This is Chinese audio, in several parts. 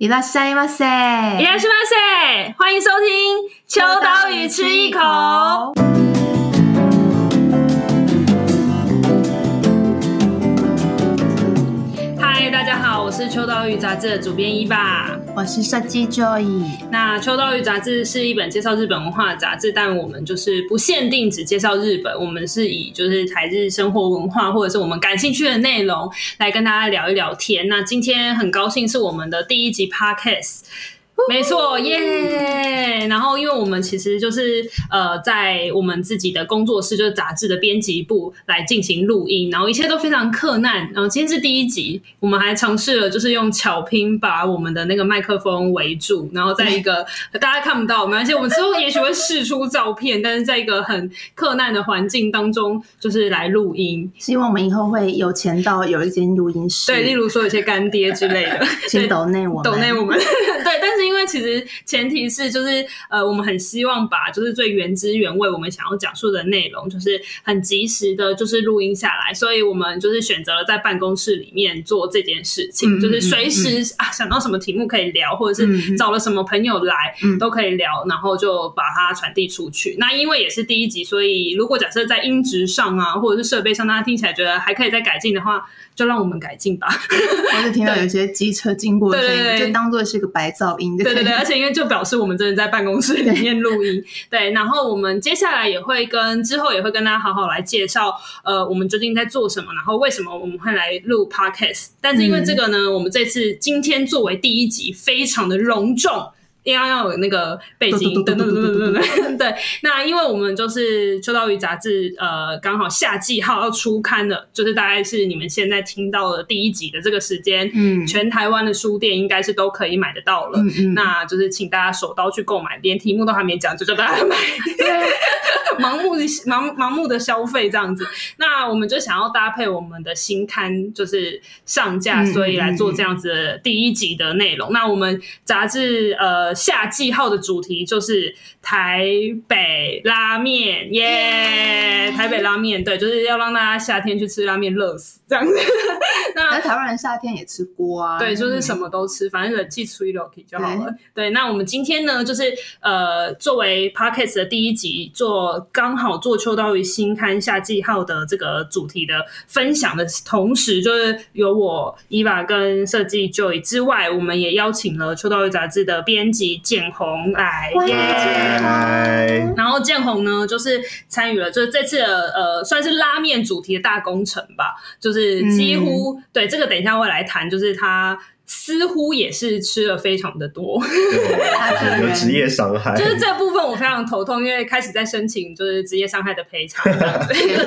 いらっしゃいませ，いらっしゃいませ，欢迎收听秋刀鱼吃一口。 大家好，我是秋刀鱼杂志的主编伊爸，我是设计 Joy。那秋刀鱼杂志是一本介绍日本文化的杂志，但我们就是不限定只介绍日本，我们是以就是台日生活文化或者是我们感兴趣的内容来跟大家聊一聊天。那今天很高兴是我们的第一集 Podcast。没错，耶、yeah！然后，因为我们其实就是呃，在我们自己的工作室，就是杂志的编辑部来进行录音，然后一切都非常克难。然后今天是第一集，我们还尝试了就是用巧拼把我们的那个麦克风围住，然后在一个大家看不到，没关系，我们之后也许会试出照片，但是在一个很克难的环境当中，就是来录音。希望我们以后会有钱到有一间录音室，对，例如说有些干爹之类的，请抖内我们，抖内我们，对，但是因为。因为其实前提是就是呃，我们很希望把就是最原汁原味我们想要讲述的内容，就是很及时的，就是录音下来，所以我们就是选择了在办公室里面做这件事情，嗯、就是随时、啊想到什么题目可以聊，或者是找了什么朋友来、嗯、都可以聊，然后就把它传递出去。那因为也是第一集，所以如果假设在音质上啊，或者是设备上，大家听起来觉得还可以再改进的话，就让我们改进吧。我是听到有些机车经过的声音，对对对，就当做是个白噪音。对对对，而且因为就表示我们真的在办公室里面录音。对，对，然后我们接下来也会跟之后也会跟大家好好来介绍，呃，我们究竟在做什么，然后为什么我们会来录 Podcast。但是因为这个呢，嗯、我们这次今天作为第一集，非常的隆重。要要有那个背景音，对对对对对对。那因为我们就是秋刀鱼杂志，呃，刚好夏季号要出刊了，就是大概是你们现在听到的第一集的这个时间，嗯，全台湾的书店应该是都可以买得到了。嗯嗯，那就是请大家手刀去购买，连题目都还没讲就叫大家买，盲目的盲盲目的消费这样子。那我们就想要搭配我们的新刊就是上架，所以来做这样子的第一集的内容。那我们杂志呃。夏季号的主题就是台北拉面，耶！台北拉面，对，就是要让大家夏天去吃拉面，热死这样子。那台湾人夏天也吃锅啊，对，就是什么都吃，反正冷气吹了就好了。对，对，那我们今天呢，就是呃，作为 Podcast 的第一集，做刚好做秋刀鱼新刊夏季号的这个主题的分享的同时，就是有我伊娃跟设计 Joy 之外，我们也邀请了秋刀鱼杂志的编辑。建宏来耶，然后建宏呢，就是参与了，就是这次的呃，算是拉面主题的大工程吧，就是几乎、嗯、对这个，等一下会来谈，就是他。似乎也是吃了非常的多，有职业伤害，就是这部分我非常头痛，因为开始在申请就是职业伤害的赔偿，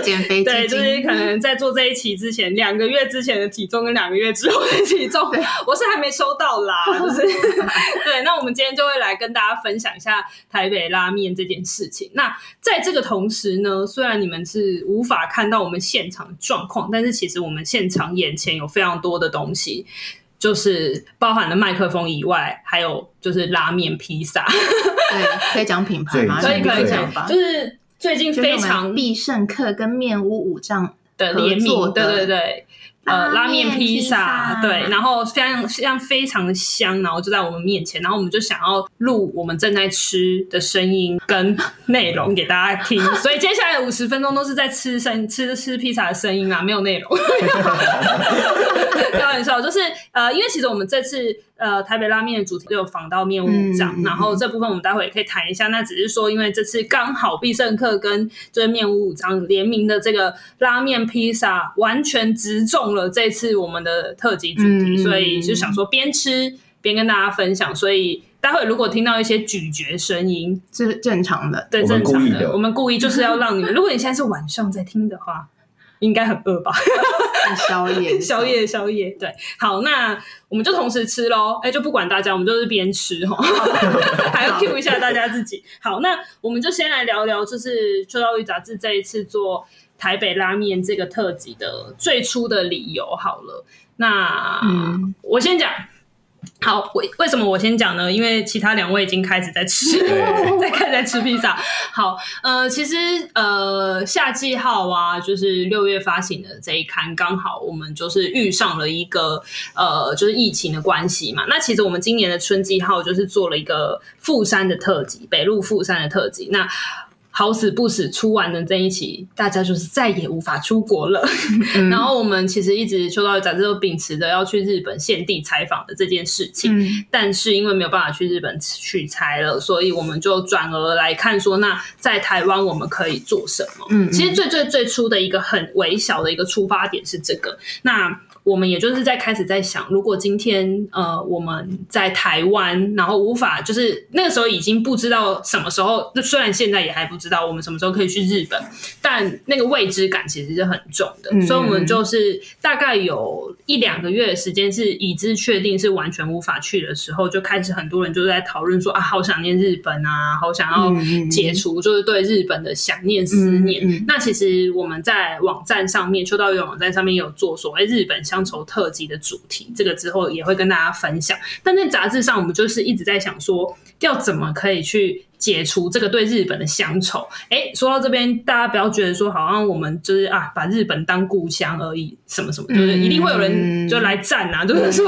减肥对，就是可能在做这一期之前，两个月之前的体重跟两个月之后的体重，我是还没收到啦，就是 对。那我们今天就会来跟大家分享一下台北拉面这件事情。那在这个同时呢，虽然你们是无法看到我们现场的状况，但是其实我们现场眼前有非常多的东西。就是包含了麦克风以外，还有就是拉面、披萨。对，可以讲品牌吗？可以，可以讲吧。就是最近非常必胜客跟面屋五藏的联名，对对对。呃，拉面、披萨，对，然后非常像非常的香，然后就在我们面前，然后我们就想要录我们正在吃的声音跟内容给大家听，所以接下来五十分钟都是在吃声 吃吃披萨的声音啊，没有内容。开玩笑，就是呃，因为其实我们这次。呃，台北拉面的主题就有访到面屋武藏，嗯，然后这部分我们待会也可以谈一下。那只是说，因为这次刚好必胜客跟就是面屋武藏联名的这个拉面披萨，完全直中了这次我们的特辑主题，嗯，所以就想说边吃边跟大家分享。所以待会如果听到一些咀嚼声音，是正常的，对，正常的。我们故意就是要让你们，如果你现在是晚上在听的话。应该很饿吧？宵夜，宵夜，宵夜。对，好，那我们就同时吃喽。哎，就不管大家，我们就是边吃哈，还要 cue 一下大家自己。好，那我们就先来聊聊，就是秋刀鱼杂志这一次做台北拉面这个特辑的最初的理由好了。那、嗯、我先讲。好，为为什么我先讲呢？因为其他两位已经开始在吃，在开始在吃披萨。好，呃，其实呃，夏季号啊，就是六月发行的这一刊，刚好我们就是遇上了一个呃，就是疫情的关系嘛。那其实我们今年的春季号就是做了一个富山的特辑，北路富山的特辑。那好死不死，出完的这一期，大家就是再也无法出国了。嗯、然后我们其实一直秋刀鱼杂志都秉持着要去日本现地采访的这件事情，嗯、但是因为没有办法去日本取材了，所以我们就转而来看说，那在台湾我们可以做什么？嗯，其实最最最初的一个很微小的一个出发点是这个。那我们也就是在开始在想，如果今天呃我们在台湾，然后无法就是那个时候已经不知道什么时候，虽然现在也还不知道我们什么时候可以去日本，但那个未知感其实是很重的，嗯、所以我们就是大概有一两个月的时间是已知确定是完全无法去的时候，就开始很多人就在讨论说啊，好想念日本啊，好想要解除就是对日本的想念思念。嗯嗯嗯、那其实我们在网站上面，秋刀鱼网站上面有做所谓日本乡愁特辑的主题，这个之后也会跟大家分享。但在杂志上，我们就是一直在想说，要怎么可以去。解除这个对日本的乡愁。哎，说到这边，大家不要觉得说好像我们就是啊，把日本当故乡而已，什么什么，就是一定会有人就来赞啊，就是说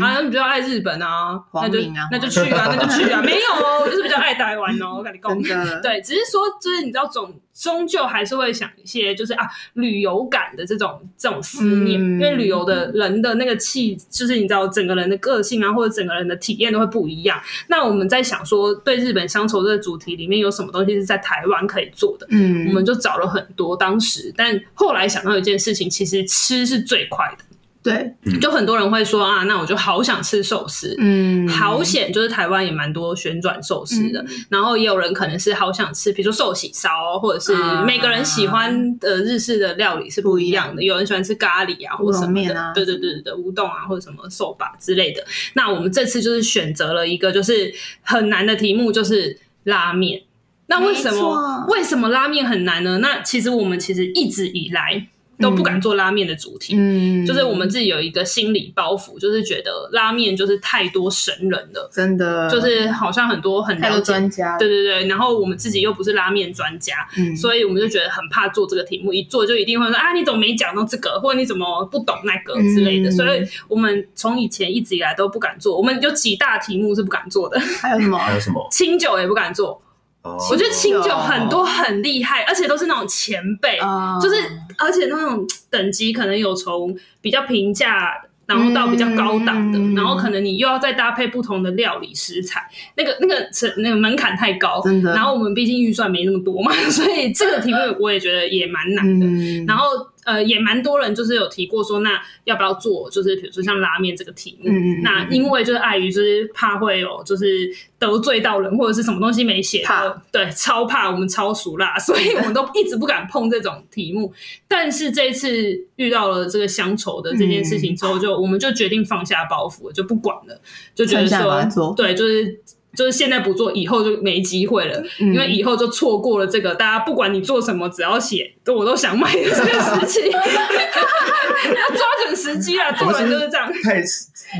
啊，你比较爱日本啊，那就那就去啊，那就去啊，没有哦，我就是比较爱台湾哦，我跟你讲，对，只是说就是你知道，总终究还是会想一些就是啊旅游感的这种这种思念，因为旅游的人的那个气，就是你知道整个人的个性啊，或者整个人的体验都会不一样。那我们在想说对日本乡愁。这个主题里面有什么东西是在台湾可以做的？嗯，我们就找了很多。当时，但后来想到一件事情，其实吃是最快的。对，就很多人会说啊，那我就好想吃寿司。嗯，好险，就是台湾也蛮多旋转寿司的。嗯、然后也有人可能是好想吃，比如说寿喜烧，或者是每个人喜欢的日式的料理是不一样的。有人喜欢吃咖喱啊，或者什么的。对对对对对，乌冬啊，或者什么寿把之类的。那我们这次就是选择了一个就是很难的题目，就是。拉面，那为什么为什么拉面很难呢？那其实我们其实一直以来都不敢做拉面的主题，嗯，就是我们自己有一个心理包袱，就是觉得拉面就是太多神人了，真的，就是好像很多很了解专家，对对对，然后我们自己又不是拉面专家，嗯，所以我们就觉得很怕做这个题目，一做就一定会说啊，你怎么没讲到这个，或者你怎么不懂那个之类的，嗯、所以我们从以前一直以来都不敢做，我们有几大题目是不敢做的，还有什么？还有什么？清酒也不敢做。我觉得清酒很多很厉害，而且都是那种前辈，就是而且那种等级可能有从比较平价，然后到比较高档的，然后可能你又要再搭配不同的料理食材，那个那个 那个门槛太高，真的。然后我们毕竟预算没那么多嘛，所以这个题目我也觉得也蛮难的。然后。呃，也蛮多人就是有提过说，那要不要做？就是比如说像拉面这个题目，嗯、那因为就是碍于就是怕会有就是得罪到人，或者是什么东西没写，怕对，超怕我们超熟辣，所以我们都一直不敢碰这种题目。但是这一次遇到了这个乡愁的这件事情之后，就、嗯、我们就决定放下包袱，就不管了，就觉得说，对，就是。就是现在不做，以后就没机会了，嗯、因为以后就错过了这个大家不管你做什么，只要写，都我都想买的这个时期，要抓准时机啊！做人就是这样，太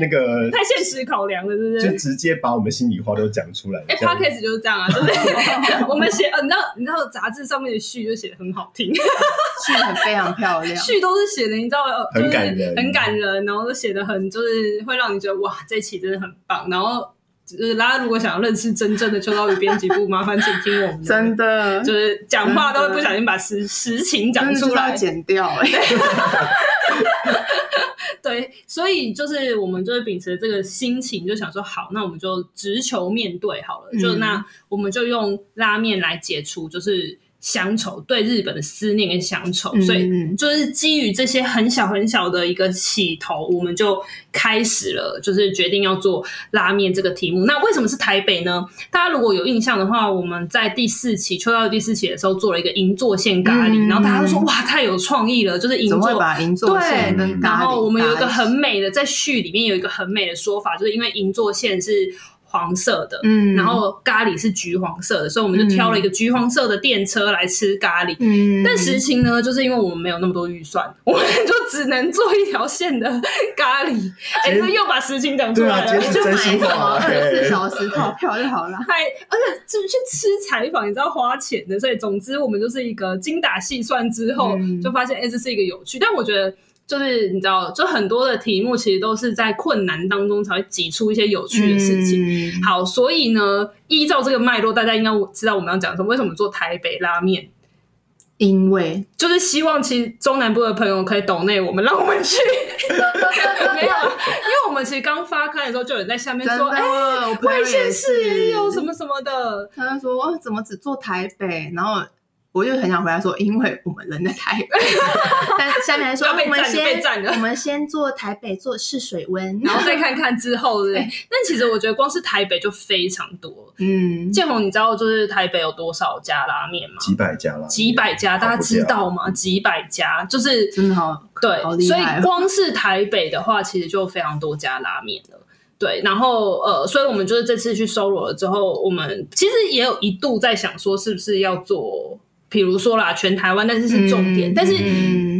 那个太现实考量了，是不是？就直接把我们心里话都讲出来。哎 Podcast 就是这样啊，对不对？我们写，呃，你知道，你知道杂志上面的序就写的很好听，序很非常漂亮，序都是写的，你知道，很感人，很感人，然后都写的很，就是会让你觉得哇，这一期真的很棒，然后。就是大家如果想要认识真正的秋刀鱼编辑部，麻烦请听我们的。真的，就是讲话都会不小心把实实情讲出来，剪掉。对，所以就是我们就是秉持这个心情，就想说好，那我们就直球面对好了。嗯、就那我们就用拉面来解除，就是。乡愁，对日本的思念跟乡愁，嗯、所以就是基于这些很小很小的一个起头，我们就开始了，就是决定要做拉面这个题目。那为什么是台北呢？大家如果有印象的话，我们在第四期秋刀鱼第四期的时候做了一个银座线咖喱，嗯、然后大家都说哇，太有创意了，就是银座把银座线跟咖喱，然后我们有一个很美的在序里面有一个很美的说法，就是因为银座线是。黄色的，嗯，然后咖喱是橘黄色的，所以我们就挑了一个橘黄色的电车来吃咖喱。嗯，但实情呢，就是因为我们没有那么多预算，我们就只能做一条线的咖喱。哎，这又把实情讲出来了，就买什么二十四小时套票就好了。还而且就去吃采访，你知道花钱的，所以总之我们就是一个精打细算之后，就发现哎，这是一个有趣。但我觉得。就是你知道，就很多的题目其实都是在困难当中才会挤出一些有趣的事情。嗯、好，所以呢，依照这个脉络，大家应该知道我们要讲什么。为什么做台北拉面？因为就是希望其实中南部的朋友可以懂内我们，让我们去。没有，因为我们其实刚发刊的时候，就有人在下面说：“哎，外县市也有什么什么的。”他就说：“怎么只做台北？”然后。我就很想回答说，因为我们人在台北，但下面来说，我们先我们先做台北做试水温，然后再看看之后，对。但其实我觉得光是台北就非常多。嗯，建宏，你知道就是台北有多少家拉面吗？几百家啦，几百家，大家知道吗？几百家，就是真的好对，所以光是台北的话，其实就非常多家拉面了。对，然后呃，所以我们就是这次去搜罗了之后，我们其实也有一度在想说，是不是要做。比如说啦，全台湾，但是是重点，嗯、但是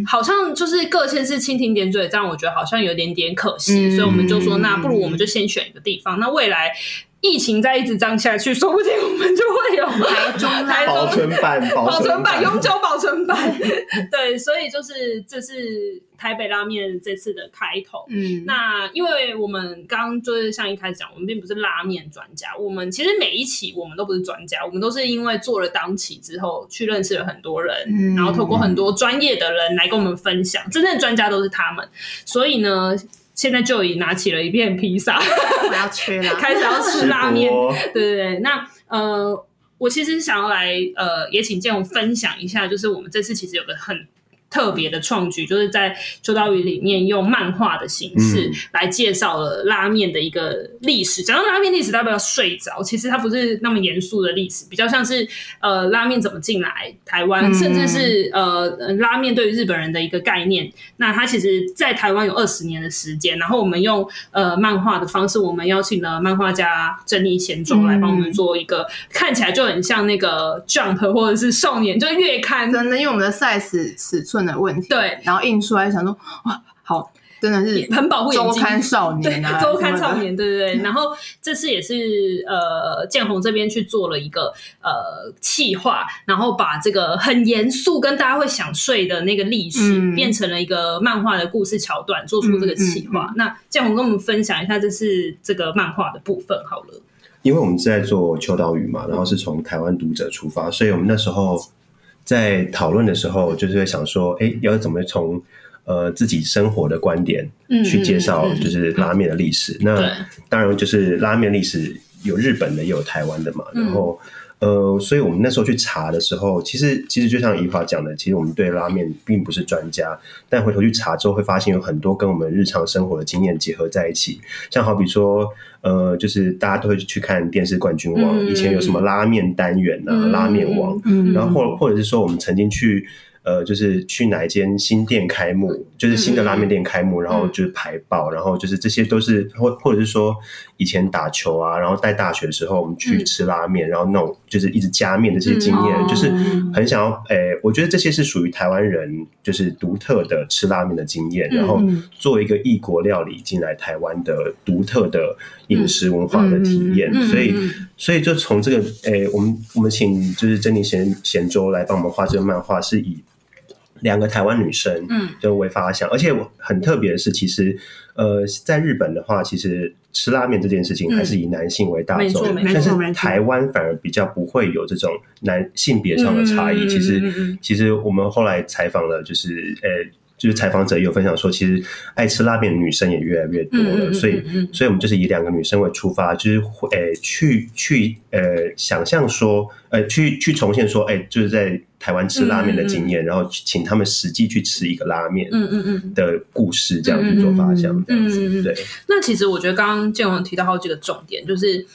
好像就是各县市蜻蜓点水，这样我觉得好像有点点可惜，嗯、所以我们就说，那不如我们就先选一个地方，那未来。疫情再一直这样下去，说不定我们就会有台中、台中 保存版、保存版、永久保存版。对，所以就是这是台北拉面这次的开头。嗯，那因为我们刚刚就是像一开始讲，我们并不是拉面专家，我们其实每一期我们都不是专家，我们都是因为做了当期之后去认识了很多人，嗯、然后透过很多专业的人来跟我们分享，真正的专家都是他们。所以呢。现在就已拿起了一片披萨，我要吃了，开始要吃拉面。对对对，那呃，我其实想要来呃，也请建宏分享一下，就是我们这次其实有个很。特别的创举，就是在秋刀鱼里面用漫画的形式来介绍了拉面的一个历史。讲、嗯、到拉面历史，大家不要睡着，其实它不是那么严肃的历史，比较像是呃拉面怎么进来台湾，嗯、甚至是呃拉面对于日本人的一个概念。那它其实，在台湾有二十年的时间。然后我们用呃漫画的方式，我们邀请了漫画家珍妮贤中来帮我们做一个、嗯、看起来就很像那个 Jump 或者是少年就是月刊，真的，因为我们的 size 尺寸。的问题，对，然后印出来想说哇，好，真的是很保护眼睛。周刊少年啊，周刊少年，对对对。然后这次也是呃，建宏这边去做了一个呃企划，然后把这个很严肃跟大家会想睡的那个历史，嗯、变成了一个漫画的故事桥段，做出这个企划。嗯嗯嗯、那建宏跟我们分享一下，这是这个漫画的部分好了。因为我们是在做秋刀鱼嘛，然后是从台湾读者出发，所以我们那时候。在讨论的时候，就是会想说，哎，要怎么从呃自己生活的观点去介绍，就是拉面的历史。嗯嗯嗯、那当然就是拉面历史有日本的，也有台湾的嘛。嗯、然后呃，所以我们那时候去查的时候，其实其实就像怡华讲的，其实我们对拉面并不是专家，但回头去查之后，会发现有很多跟我们日常生活的经验结合在一起。像好比说。呃，就是大家都会去看电视冠军王，嗯、以前有什么拉面单元啊，嗯、拉面王，嗯、然后或或者是说我们曾经去。呃，就是去哪一间新店开幕，就是新的拉面店开幕，嗯、然后就是排爆，嗯、然后就是这些都是或或者是说以前打球啊，然后在大学的时候我们去吃拉面，嗯、然后那种就是一直加面的这些经验，嗯、就是很想要，诶、欸，我觉得这些是属于台湾人就是独特的吃拉面的经验，嗯、然后做一个异国料理进来台湾的独特的饮食文化的体验，嗯、所以所以就从这个，诶、欸，我们我们请就是珍妮贤贤周来帮我们画这个漫画，是以。两个台湾女生，嗯，就为发想，嗯、而且我很特别的是，其实，呃，在日本的话，其实吃拉面这件事情还是以男性为大众，嗯、但是台湾反而比较不会有这种男性别上的差异。嗯、其实，其实我们后来采访了，就是呃。就是采访者也有分享说，其实爱吃拉面的女生也越来越多了，所以，所以我们就是以两个女生为出发，就是诶，去去呃，想象说，呃，去去重现说，哎，就是在台湾吃拉面的经验，然后请他们实际去吃一个拉面，嗯嗯嗯的故事，这样去做发想，这样子，对。那其实我觉得刚刚建宏提到好几个重点，就是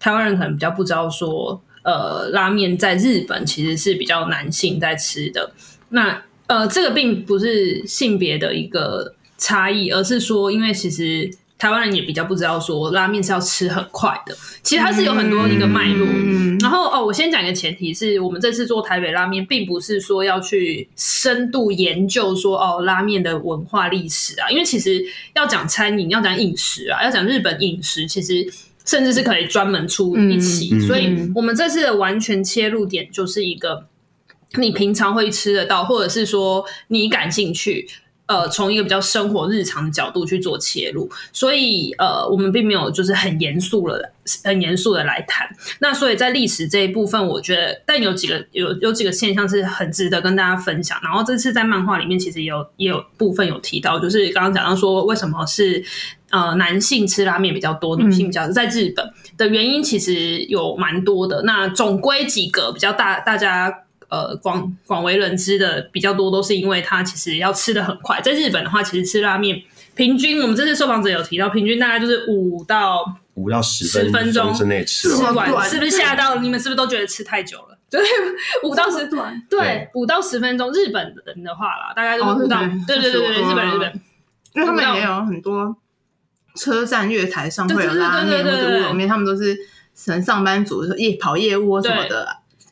台湾人可能比较不知道说，呃，拉面在日本其实是比较男性在吃的，那。呃，这个并不是性别的一个差异，而是说，因为其实台湾人也比较不知道说拉面是要吃很快的，其实它是有很多一个脉络。嗯、然后哦，我先讲一个前提是我们这次做台北拉面，并不是说要去深度研究说哦拉面的文化历史啊，因为其实要讲餐饮，要讲饮食啊，要讲日本饮食，其实甚至是可以专门出一期。嗯、所以我们这次的完全切入点就是一个你平常会吃得到，或者是说你感兴趣。呃，从一个比较生活日常的角度去做切入，所以呃，我们并没有就是很严肃了，很严肃的来谈。那所以在历史这一部分，我觉得，但有几个有有几个现象是很值得跟大家分享。然后这次在漫画里面其实也有也有部分有提到，就是刚刚讲到说为什么是呃男性吃拉面比较多，女性比较多，在日本的原因其实有蛮多的。那总归几个比较大，大家。呃，广广为人知的比较多，都是因为它其实要吃的很快。在日本的话，其实吃拉面平均，我们这次受访者有提到，平均大概就是五到五到十分钟之内吃完，是不是吓到你们？是不是都觉得吃太久了？对，五到十段，对，五到十分钟。日本人的话啦，大概就是五到，对对对对，日本日本，因为他们也有很多车站月台上会有拉面或者乌龙面，他们都是可能上班族夜跑业务什么的。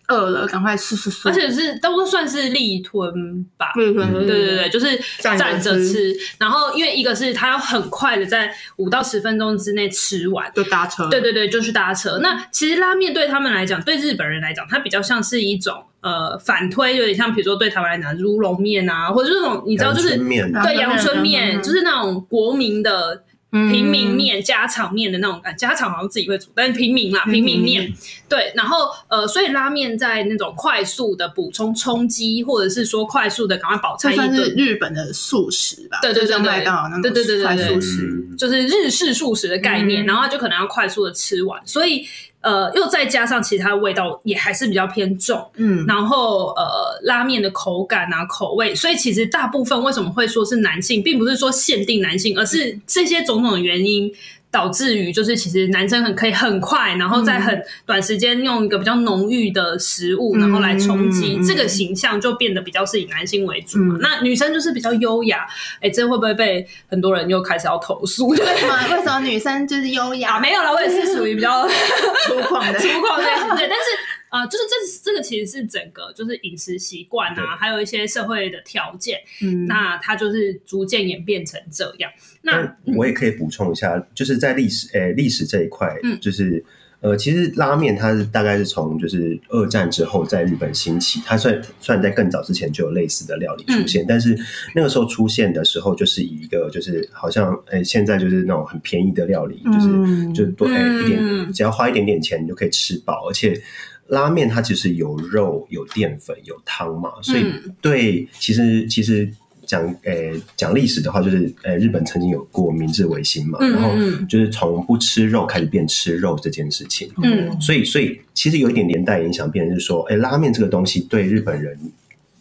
饿了，赶快吃吃吃！而且是都算是立吞吧，立吞，对对对，就是站着吃。然后，因为一个是他要很快的在五到十分钟之内吃完，就搭车。对对对，就去搭车。那其实拉面对他们来讲，对日本人来讲，它比较像是一种呃反推，有点像比如说对台湾来讲乌龙面啊，或者这种你知道，就是对阳春面，就是那种国民的。平民面、家常面的那种感，家常好像自己会煮，但是平民啦，平民面，对，然后呃，所以拉面在那种快速的补充充饥，或者是说快速的赶快饱餐一顿，日本的素食吧，对对对对，对。对对对对，速食。就是日式素食的概念，然后就可能要快速的吃完，所以。呃，又再加上其他味道也还是比较偏重，嗯，然后呃，拉面的口感啊、口味，所以其实大部分为什么会说是男性，并不是说限定男性，而是这些种种的原因。导致于就是其实男生很可以很快，然后在很短时间用一个比较浓郁的食物，然后来冲击，嗯、这个形象就变得比较是以男性为主嘛。嗯、那女生就是比较优雅，哎，这会不会被很多人又开始要投诉？对吗？为什么女生就是优雅？啊、没有了，我也是属于比较 粗犷的，粗犷的，对。但是啊、呃，就是这这个其实是整个就是饮食习惯啊，还有一些社会的条件，嗯，那它就是逐渐演变成这样。那我也可以补充一下，就是在历史，诶，历史这一块，嗯，就是呃，其实拉面它是大概是从就是二战之后在日本兴起，它虽然虽然在更早之前就有类似的料理出现，嗯、但是那个时候出现的时候，就是以一个就是好像诶，现在就是那种很便宜的料理，就是、嗯、就多诶一点，只要花一点点钱你就可以吃饱，而且拉面它其实有肉、有淀粉、有汤嘛，所以对，其实其实。讲诶，讲历史的话，就是诶，日本曾经有过明治维新嘛，嗯、然后就是从不吃肉开始变吃肉这件事情，嗯，所以所以其实有一点连带影响，变成是说，诶，拉面这个东西对日本人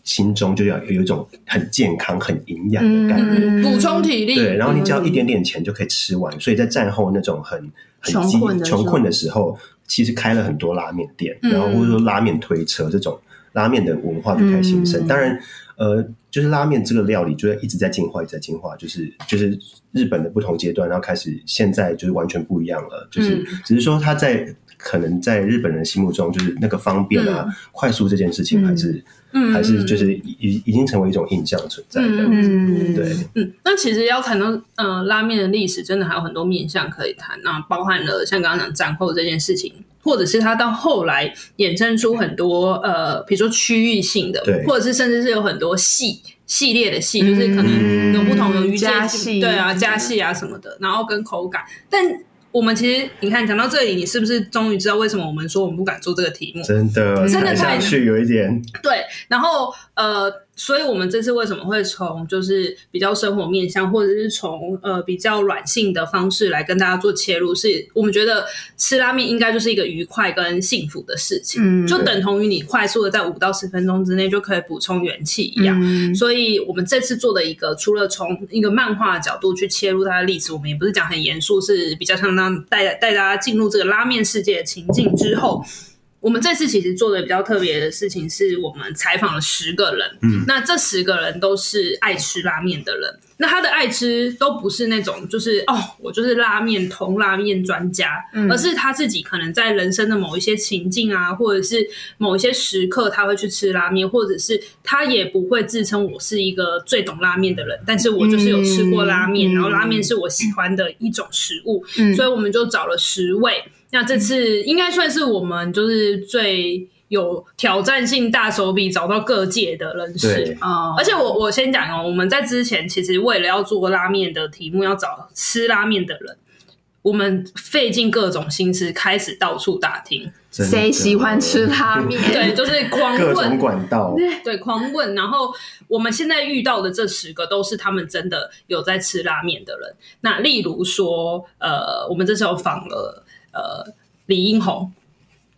心中就要有一种很健康、很营养的概念，补充体力，对，然后你只要一点点钱就可以吃完，所以在战后那种很很穷困穷困的时候，其实开了很多拉面店，然后或者说拉面推车这种拉面的文化就开始兴盛，当然。呃，就是拉面这个料理，就一直在进化，一直在进化。就是就是日本的不同阶段，然后开始现在就是完全不一样了。就是只是说，它在可能在日本人心目中，就是那个方便啊、嗯、快速这件事情，还是、嗯、还是就是已已经成为一种印象存在的。嗯，对。嗯，那其实要谈到呃拉面的历史，真的还有很多面向可以谈。那包含了像刚刚讲战后这件事情。或者是它到后来衍生出很多呃，比如说区域性的，或者是甚至是有很多系系列的系，嗯、就是可能有不同的鱼介系，对啊，加系啊什么的，然后跟口感，但。我们其实，你看讲到这里，你是不是终于知道为什么我们说我们不敢做这个题目？真的，真的太去有一点。对，然后呃，所以我们这次为什么会从就是比较生活面向，或者是从呃比较软性的方式来跟大家做切入？是我们觉得吃拉面应该就是一个愉快跟幸福的事情，嗯，就等同于你快速的在五到十分钟之内就可以补充元气一样。嗯，所以我们这次做的一个，除了从一个漫画的角度去切入它的例子，我们也不是讲很严肃，是比较像那。带带大家进入这个拉面世界的情境之后，我们这次其实做的比较特别的事情，是我们采访了十个人。嗯，那这十个人都是爱吃拉面的人。那他的爱吃都不是那种就是哦，我就是拉面同拉面专家，嗯，而是他自己可能在人生的某一些情境啊，或者是某一些时刻，他会去吃拉面，或者是他也不会自称我是一个最懂拉面的人，但是我就是有吃过拉面，嗯，然后拉面是我喜欢的一种食物，嗯，所以我们就找了十位。那这次应该算是我们就是最。有挑战性大手笔找到各界的人士啊！而且我我先讲哦，我们在之前其实为了要做拉面的题目，要找吃拉面的人，我们费尽各种心思，开始到处打听谁喜欢吃拉面，对，就是狂问各种管道，对，对，狂问。然后我们现在遇到的这十个都是他们真的有在吃拉面的人。那例如说，呃，我们这时候访了呃李英宏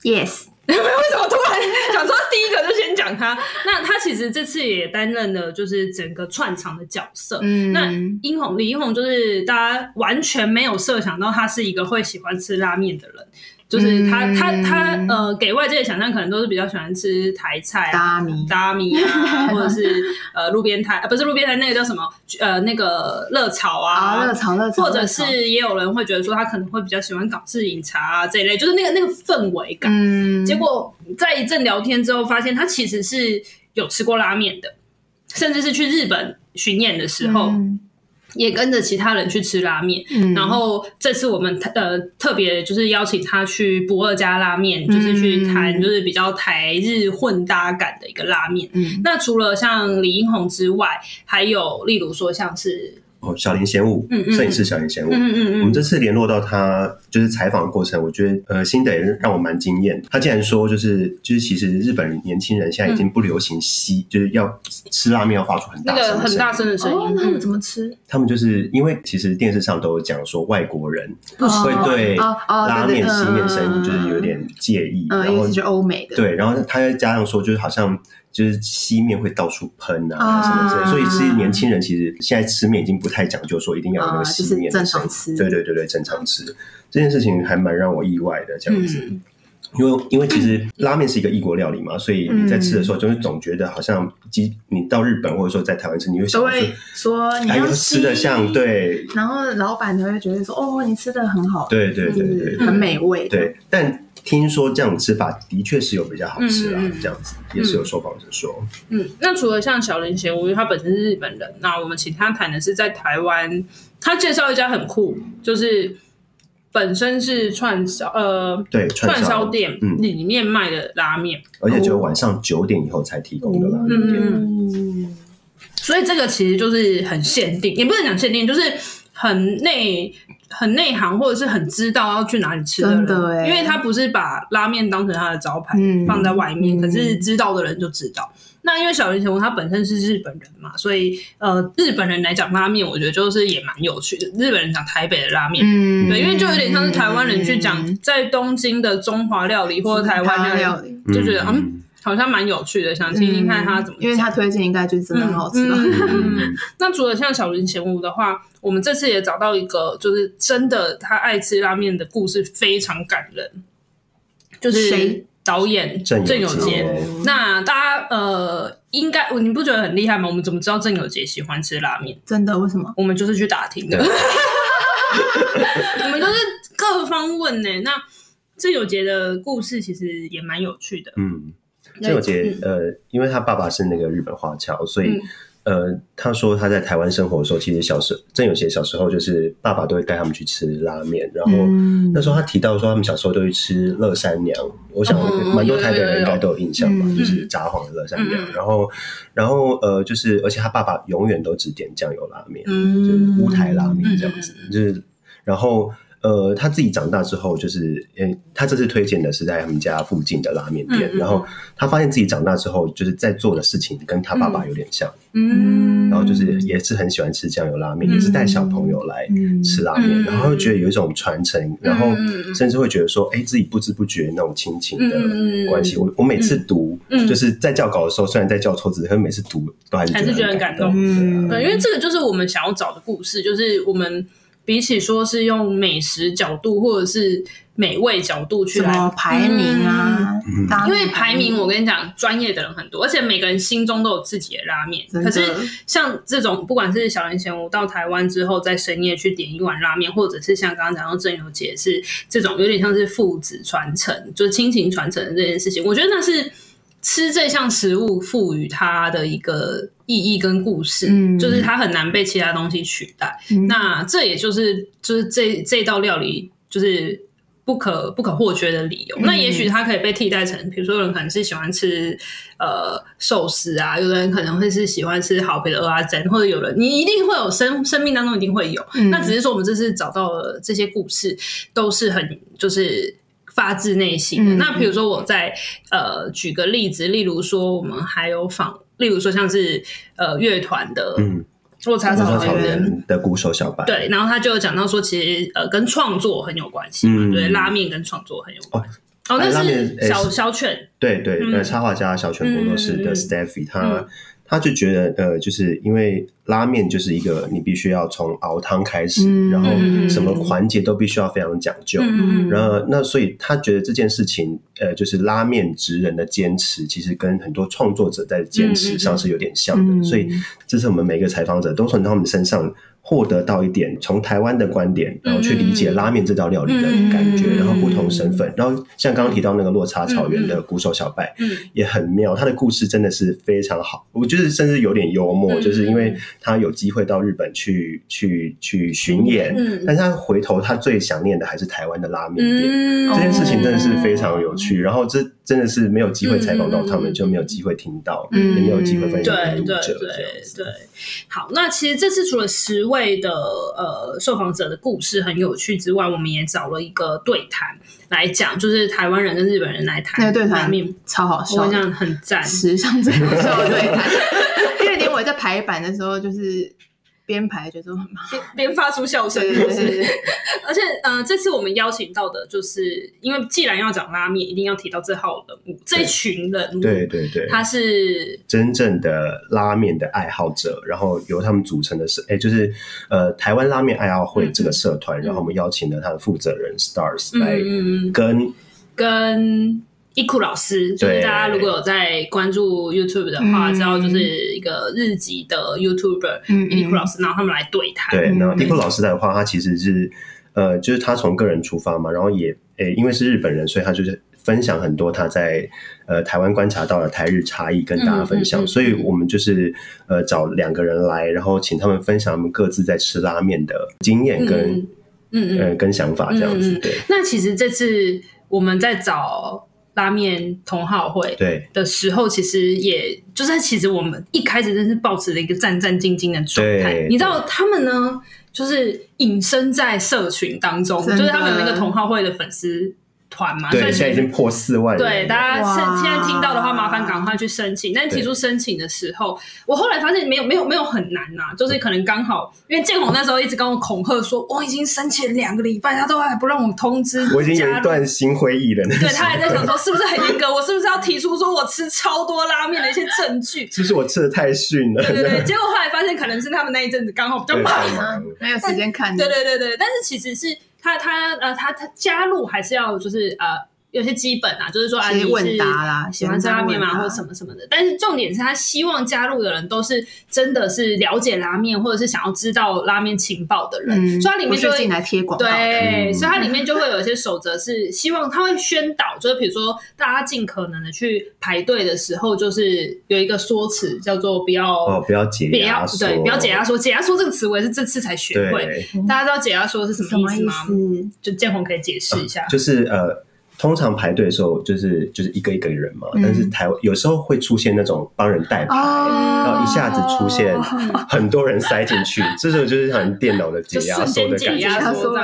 ，Yes。为什么突然想说第一个就先讲他？那他其实这次也担任了就是整个串场的角色。嗯，那英红李英红就是大家完全没有设想到他是一个会喜欢吃拉面的人。就是他，他，他，呃，给外界的想象可能都是比较喜欢吃台菜啊，大米、大米啊，或者是呃路边摊，不是路边摊，那个叫什么？呃，那个热炒啊，热炒、热炒，或者是也有人会觉得说他可能会比较喜欢港式饮茶啊这一类，就是那个那个氛围感。嗯，结果在一阵聊天之后，发现他其实是有吃过拉面的，甚至是去日本巡演的时候。嗯也跟着其他人去吃拉面，嗯、然后这次我们呃特别就是邀请他去不二家拉面，嗯、就是去谈就是比较台日混搭感的一个拉面。嗯、那除了像李英红之外，还有例如说像是。哦，小林贤武，嗯嗯，摄影师小林贤武，嗯嗯嗯，我们这次联络到他，就是采访的过程，我觉得呃，心得也让我蛮惊艳。他竟然说，就是就是，其实日本年轻人现在已经不流行吸，就是要吃拉面要发出很大声很大声的声音。那他们怎么吃？他们就是因为其实电视上都有讲说，外国人会对拉面吸面声音就是有点介意，然后是欧美的，对，然后他又加上说，就是好像。就是吸面会到处喷啊什么之类，啊、所以其实年轻人其实现在吃面已经不太讲究说一定要有那个吸面的声音，啊、对对对对，正常吃。这件事情还蛮让我意外的这样子，嗯、因为因为其实拉面是一个异国料理嘛，所以你在吃的时候就是总觉得好像，你到日本或者说在台湾吃，你会想说，说你要吃的像对，然后老板都会觉得说哦，你吃的很好，对对对对，很美味，对，但。听说这种吃法的确是有比较好吃啊，嗯、这样子也是有受访者说。嗯，那除了像小林贤，我觉得他本身是日本人。那我们请他谈的是在台湾，他介绍一家很酷，就是本身是串烧呃，对串烧店里面卖的拉面，嗯、而且只有晚上九点以后才提供的拉面店。嗯，所以这个其实就是很限定，也不能讲限定，就是很内。很内行，或者是很知道要去哪里吃的人，的欸、因为他不是把拉面当成他的招牌放在外面，嗯、可是知道的人就知道。嗯、那因为小林贤他本身是日本人嘛，所以呃，日本人来讲拉面，我觉得就是也蛮有趣的。日本人讲台北的拉面，嗯、对，因为就有点像是台湾人去讲在东京的中华料理或者台湾料理，就觉得嗯。嗯好像蛮有趣的，想听听看他怎么、嗯。因为他推荐应该就真的很好吃了。那除了像小林贤吾的话，我们这次也找到一个，就是真的他爱吃拉面的故事非常感人。就是谁？导演郑有杰。那大家呃，应该你不觉得很厉害吗？我们怎么知道郑有杰喜欢吃拉面？真的？为什么？我们就是去打听的。我们都是各方问呢、欸。那郑有杰的故事其实也蛮有趣的。嗯。郑有杰，呃，因为他爸爸是那个日本华侨，所以，呃，他说他在台湾生活的时候，其实小时候郑有杰小时候就是爸爸都会带他们去吃拉面，然后那时候他提到说他们小时候都会吃乐山娘，我想蛮多台北人应该都有印象吧，就是札幌的乐山娘，然后，然后呃，就是而且他爸爸永远都只点酱油拉面，就是乌台拉面这样子，就是然后。呃，他自己长大之后，就是，嗯，他这次推荐的是在他们家附近的拉面店，嗯嗯，然后他发现自己长大之后，就是在做的事情跟他爸爸有点像，嗯，然后就是也是很喜欢吃酱油拉面，嗯、也是带小朋友来吃拉面，嗯、然后会觉得有一种传承，嗯、然后甚至会觉得说，哎，自己不知不觉那种亲情的关系。我我每次读，就是在教稿的时候，虽然在教错字，可是每次读都还是觉得很感动，嗯，对，因为这个就是我们想要找的故事，就是我们。比起说是用美食角度或者是美味角度去来排名啊，嗯、因为排名我跟你讲，专业的人很多，而且每个人心中都有自己的拉面。可是像这种，不管是小林贤吾到台湾之后，在深夜去点一碗拉面，或者是像刚刚讲到正由姐是这种有点像是父子传承，就是亲情传承的这件事情，我觉得那是。吃这项食物赋予它的一个意义跟故事，嗯，就是它很难被其他东西取代。嗯、那这也就是就是这这道料理就是不可不可或缺的理由。嗯、那也许它可以被替代成，比如说有人可能是喜欢吃呃寿司啊，有的人可能会是喜欢吃好皮的蚵仔煎，或者有人你一定会有生生命当中一定会有。嗯、那只是说我们这次找到了这些故事，都是很就是。发自内心的。嗯、那比如说，我再呃举个例子，例如说，我们还有访，例如说像是呃乐团的，嗯，落差草原。的鼓手小白，对，然后他就讲到说，其实呃跟创作很有关系嘛，嗯、对，拉面跟创作很有关系。哦，那是小小犬，对对，呃，插画家小犬工作室的。嗯他就觉得，呃，就是因为拉面就是一个你必须要从熬汤开始，嗯、然后什么环节都必须要非常讲究，嗯、然后那所以他觉得这件事情，呃，就是拉面职人的坚持，其实跟很多创作者在坚持上是有点像的，嗯、所以这是我们每个采访者都从他们身上。获得到一点从台湾的观点，然后去理解拉面这道料理的感觉，嗯、然后不同身份，嗯、然后像刚刚提到那个落差草原的鼓手小白，嗯，也很妙，他的故事真的是非常好，我觉得甚至有点幽默，嗯、就是因为他有机会到日本去去去巡演，嗯，但是他回头他最想念的还是台湾的拉面这件事情真的是非常有趣，嗯、然后这真的是没有机会采访到他们，嗯、就没有机会听到，嗯、也没有机会分享给读者，对对对，好，那其实这次除了十位。的呃，受访者的故事很有趣之外，我们也找了一个对谈来讲，就是台湾人跟日本人来谈。那个对谈面超好笑，我讲很赞，史上最好笑的对谈。因为连我在排版的时候，就是。编排觉得很忙，边边发出笑声，是不是？而且，呃，这次我们邀请到的，就是因为既然要讲拉面，一定要提到这号人物，这一群人物，对对对，他是真正的拉面的爱好者，然后由他们组成的是，哎，就是呃，台湾拉面爱好会这个社团，然后我们邀请了他的负责人 Stars 来跟跟。伊库老师，就是大家如果有在关注 YouTube 的话，知道就是一个日籍的 YouTuber，伊库老师，然后他们来对谈。对，然后伊库老师的话，他其实是呃，就是他从个人出发嘛，然后也诶，因为是日本人，所以他就是分享很多他在呃台湾观察到的台日差异跟大家分享。所以我们就是呃找两个人来，然后请他们分享他们各自在吃拉面的经验跟嗯嗯跟想法这样子。对，那其实这次我们在找。拉面同好会对的时候，其实也就是其实我们一开始真是保持了一个战战兢兢的状态。你知道他们呢，就是隐身在社群当中，就是他们那个同好会的粉丝。团嘛，对，现在已经破四万。对，大家现现在听到的话，麻烦赶快去申请。但提出申请的时候，我后来发现没有没有没有很难呐，就是可能刚好，因为建宏那时候一直跟我恐吓说，我已经申请两个礼拜，他都还不让我通知。我已经有一段心灰意冷。对，他还在想说，是不是很严格？我是不是要提出说我吃超多拉面的一些证据？是不是我吃的太逊了？对对对。结果后来发现，可能是他们那一阵子刚好比较忙，没有时间看。对对对对，但是其实是。他他呃他他加入还是要就是呃。有些基本啊，就是说啊，你是喜欢吃拉面吗，或者什么什么的。但是重点是他希望加入的人都是真的是了解拉面，或者是想要知道拉面情报的人。嗯、所以它里面就会进来贴广告。对，嗯、所以它里面就会有一些守则，是希望他会宣导，就是比如说大家尽可能的去排队的时候，就是有一个说辞叫做不要哦，不要解压缩，对，不要解压缩。解压缩这个词我也是这次才学会。大家知道解压缩是什么意思吗？思就建宏可以解释一下。呃、就是呃。通常排队的时候，就是就是一个一个人嘛。但是台有时候会出现那种帮人代排，然后一下子出现 很多人塞进去，这时候就是好像电脑的解压缩的感觉。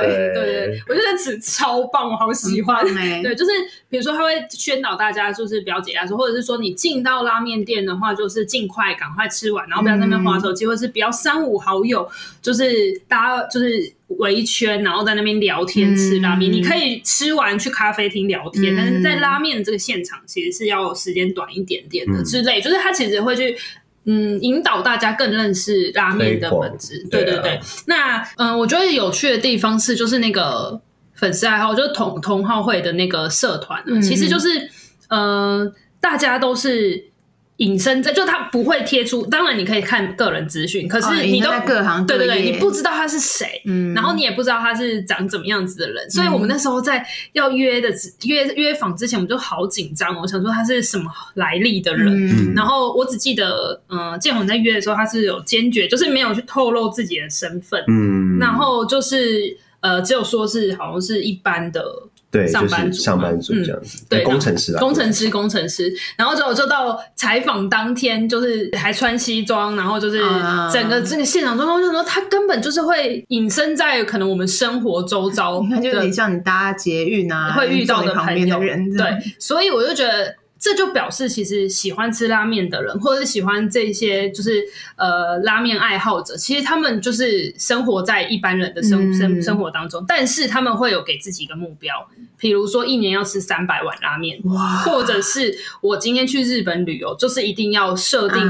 对对对，我觉得词超棒，我好喜欢。对，就是比如说他会宣导大家，就是不要解压缩，或者是说你进到拉面店的话，就是尽快赶快吃完，然后不要在那边划手机，或者是不要三五好友，就是大家就是。围一圈，然后在那边聊天吃拉面。嗯、你可以吃完去咖啡厅聊天，嗯、但是在拉面这个现场，其实是要时间短一点点的之类。嗯、就是他其实会去嗯，引导大家更认识拉面的本质。对对对。啊、那嗯、呃，我觉得有趣的地方是，就是那个粉丝爱好，就是同同好会的那个社团，嗯、其实就是呃，大家都是。隐身在，就他不会贴出。当然，你可以看个人资讯，可是你都、哦、各行各，对对对，你不知道他是谁，嗯，然后你也不知道他是长怎么样子的人。所以我们那时候在要约的约约访之前，我们就好紧张。我想说他是什么来历的人，嗯、然后我只记得，嗯、呃，建宏在约的时候，他是有坚决，就是没有去透露自己的身份，嗯，然后就是呃，只有说是好像是一般的。对，上班族，上班族这样子，嗯、对，工程师啊，工程师，工程师。然后就就到采访当天，就是还穿西装，然后就是整个这个现场状况，就说他根本就是会隐身在可能我们生活周遭，你看就有点像你搭捷运啊，会遇到的朋友的人，对，所以我就觉得。这就表示，其实喜欢吃拉面的人，或者是喜欢这些，就是呃拉面爱好者，其实他们就是生活在一般人的生生、嗯、生活当中，但是他们会有给自己一个目标，比如说一年要吃三百碗拉面，或者是我今天去日本旅游，就是一定要设定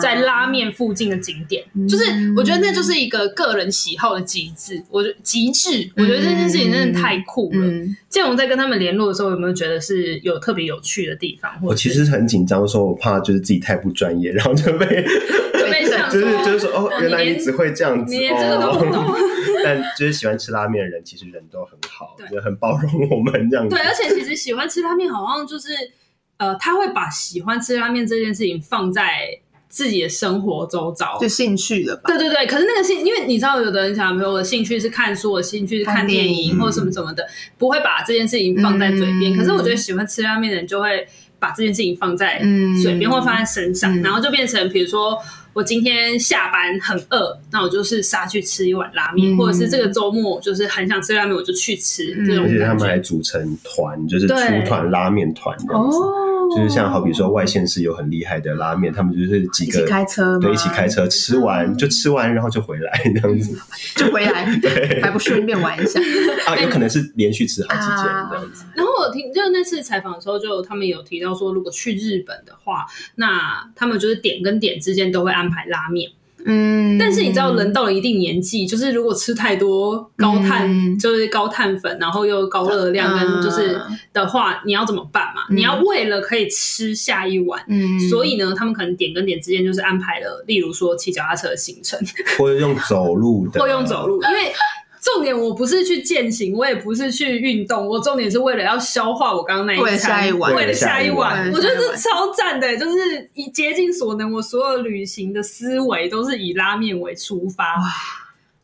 在拉面附近的景点，啊、就是我觉得那就是一个个人喜好的极致，我觉得极致，我觉得这件事情真的太酷了。嗯嗯、在跟他们联络的时候，有没有觉得是有特别有趣的地方？我其实很紧张，说我怕就是自己太不专业，然后就被就被就是就是说哦，原来你只会这样子，你连这个都不懂。但就是喜欢吃拉面的人，其实人都很好，也很包容我们这样子。对，而且其实喜欢吃拉面，好像就是呃，他会把喜欢吃拉面这件事情放在自己的生活周遭，就兴趣了吧？对对对。可是那个兴，因为你知道，有的人想，比如我的兴趣是看书，我的兴趣是看电影，或者什么什么的，不会把这件事情放在嘴边。可是我觉得喜欢吃拉面的人就会。把这件事情放在嘴边或放在身上，嗯、然后就变成，比如说我今天下班很饿，那我就是杀去吃一碗拉面，嗯、或者是这个周末就是很想吃拉面，我就去吃。这种、嗯、而且他们还组成团，就是出团拉面团这样子。哦就是像好比说外县市有很厉害的拉面，他们就是几个一起开车，对，一起开车吃完就吃完，然后就回来 这样子，就回来，对，还不顺便玩一下 啊？有可能是连续吃好几间这样子。然后我听，就那次采访的时候，就他们有提到说，如果去日本的话，那他们就是点跟点之间都会安排拉面。嗯，但是你知道，人到了一定年纪，就是如果吃太多高碳，嗯、就是高碳粉，然后又高热量，跟就是的话，嗯、你要怎么办嘛？嗯、你要为了可以吃下一碗，嗯，所以呢，他们可能点跟点之间就是安排了，例如说骑脚踏车的行程，或者用走路的，或用走路，因为。重点我不是去践行，我也不是去运动，我重点是为了要消化我刚刚那一餐，为了下一碗，为了下一碗，我觉得这超赞的，就是以竭尽所能，我所有旅行的思维都是以拉面为出发。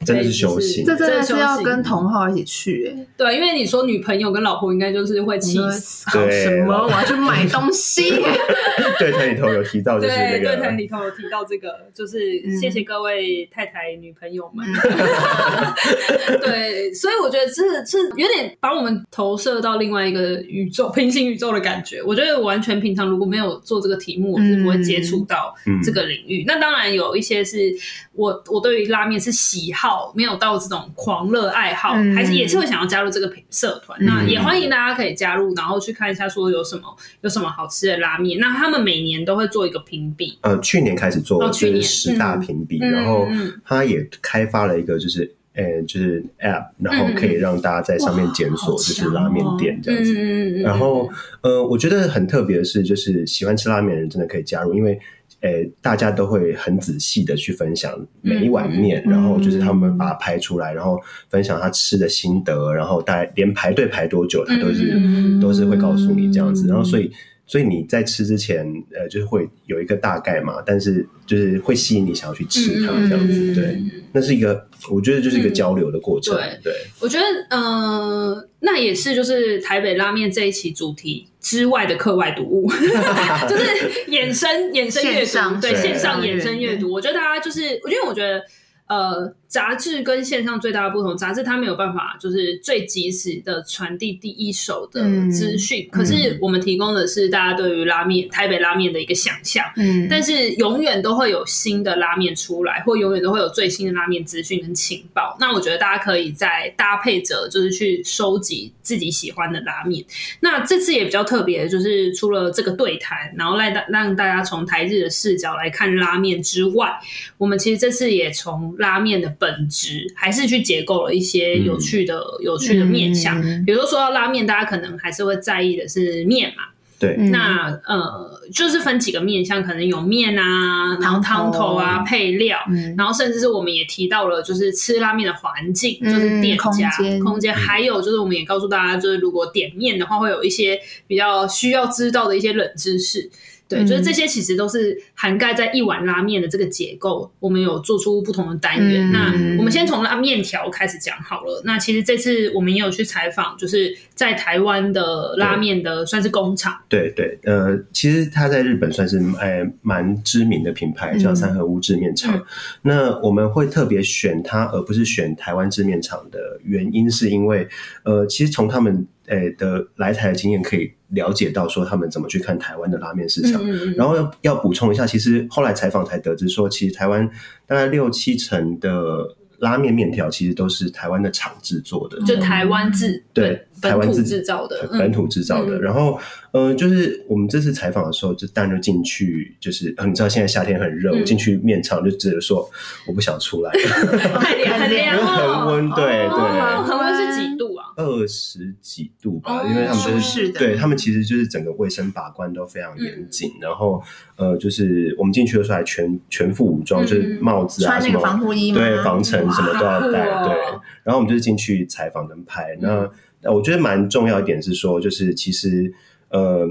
真的是修行，这真的是要跟同好一起去哎。对，因为你说女朋友跟老婆应该就是会气死，搞什么？我要去买东西。对台里头有提到，就是那个对台里头有提到这个，就是谢谢各位太太女朋友们。对，所以我觉得这是有点把我们投射到另外一个宇宙、平行宇宙的感觉。我觉得完全平常如果没有做这个题目，我是不会接触到这个领域。那当然有一些是我我对于拉面是喜好。没有到这种狂热爱好，嗯、还是也是会想要加入这个社团。嗯、那也欢迎大家可以加入，然后去看一下说有什么有什么好吃的拉面。那他们每年都会做一个评比，呃，去年开始做，哦，去年十大评比，嗯、然后他也开发了一个就是，呃、欸，就是 App，然后可以让大家在上面检索就是拉面店这样子。嗯、然后呃，我觉得很特别的是，就是喜欢吃拉面的人真的可以加入，因为。诶，大家都会很仔细的去分享每一碗面，嗯、然后就是他们把它拍出来，嗯、然后分享他吃的心得，然后大家连排队排多久，他都是、嗯、都是会告诉你这样子，然后所以。所以你在吃之前，呃，就是会有一个大概嘛，但是就是会吸引你想要去吃它这样子，对，那是一个，我觉得就是一个交流的过程，对，对。我觉得，呃，那也是就是台北拉面这一期主题之外的课外读物，就是衍生衍生阅读，对，线上衍生阅读。我觉得大家就是，因为我觉得，呃，杂志跟线上最大的不同，杂志它没有办法就是最及时的传递第一手的资讯，嗯、可是我们提供的是大家对于拉面、台北拉面的一个想象。嗯，但是永远都会有新的拉面出来，或永远都会有最新的拉面资讯跟情报。那我觉得大家可以再搭配着，就是去收集自己喜欢的拉面。那这次也比较特别，就是除了这个对谈，然后来让让大家从台日的视角来看拉面之外，我们其实这次也从拉面的本质还是去解构了一些有趣的、嗯、有趣的面向，嗯、比如说说到拉面，大家可能还是会在意的是面嘛。对，那呃，就是分几个面向，可能有面啊，然后汤头啊，配料，嗯、然后甚至是我们也提到了，就是吃拉面的环境，嗯、就是店家空间，空间，还有就是我们也告诉大家，就是如果点面的话，会有一些比较需要知道的一些冷知识。对，就是这些其实都是涵盖在一碗拉面的这个结构，我们有做出不同的单元。嗯、那我们先从拉面条开始讲好了。那其实这次我们也有去采访，就是在台湾的拉面的算是工厂。对对，呃，其实它在日本算是哎蛮知名的品牌，叫三和屋制面厂。嗯、那我们会特别选它，而不是选台湾制面厂的原因，是因为呃，其实从他们。诶的来台的经验可以了解到说他们怎么去看台湾的拉面市场，嗯、然后要要补充一下，其实后来采访才得知说，其实台湾大概六七成的拉面面条其实都是台湾的厂制作的，就台湾制对。台湾自制造的，本土制造的。嗯、然后，呃，就是我们这次采访的时候，就当然就进去，就是、呃、你知道现在夏天很热，我进、嗯、去面厂就直接说我不想出来，太凉 很温，对对？二十几度吧，因为他们就是对他们其实就是整个卫生把关都非常严谨。嗯、然后，呃，就是我们进去的时候还全全副武装，嗯、就是帽子啊什么防护衣，对，防尘什么都要戴。哦、对，然后我们就是进去采访跟拍那。嗯我觉得蛮重要一点是说，就是其实，呃，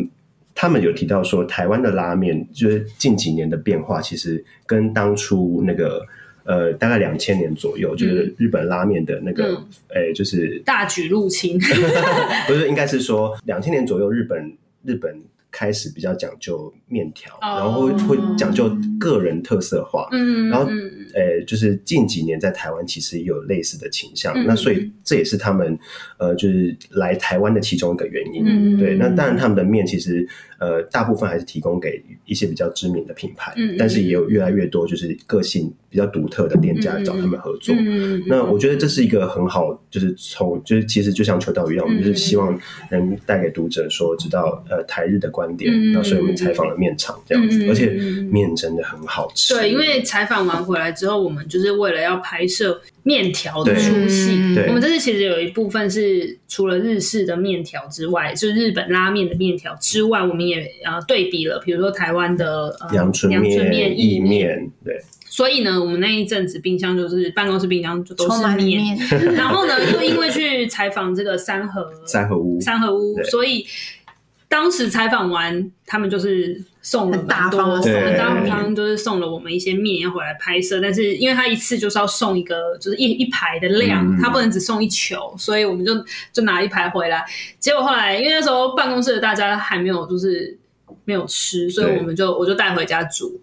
他们有提到说，台湾的拉面就是近几年的变化，其实跟当初那个，呃，大概两千年左右，就是日本拉面的那个，哎、嗯，就是大举入侵，不是，应该是说两千年左右，日本日本。开始比较讲究面条，oh, 然后会会讲究个人特色化，嗯，然后，呃，就是近几年在台湾其实也有类似的倾向，嗯、那所以这也是他们呃，就是来台湾的其中一个原因，嗯、对。那当然他们的面其实呃，大部分还是提供给一些比较知名的品牌，嗯、但是也有越来越多就是个性比较独特的店家找他们合作。嗯、那我觉得这是一个很好，就是从就是其实就像秋刀鱼一样，我们就是希望能带给读者说知道呃台日的观。点，那所以我们采访了面厂这样子，而且面真的很好吃。对，因为采访完回来之后，我们就是为了要拍摄面条的出戏。我们这次其实有一部分是除了日式的面条之外，就是日本拉面的面条之外，我们也呃对比了，比如说台湾的呃阳春面、意面。对，所以呢，我们那一阵子冰箱就是办公室冰箱就都是面。然后呢，又因为去采访这个三和三合屋三和屋，所以。当时采访完，他们就是送了很多，送了当当就是送了我们一些面要回来拍摄，但是因为他一次就是要送一个，就是一一排的量，嗯、他不能只送一球，所以我们就就拿一排回来。结果后来，因为那时候办公室的大家还没有就是没有吃，所以我们就我就带回家煮。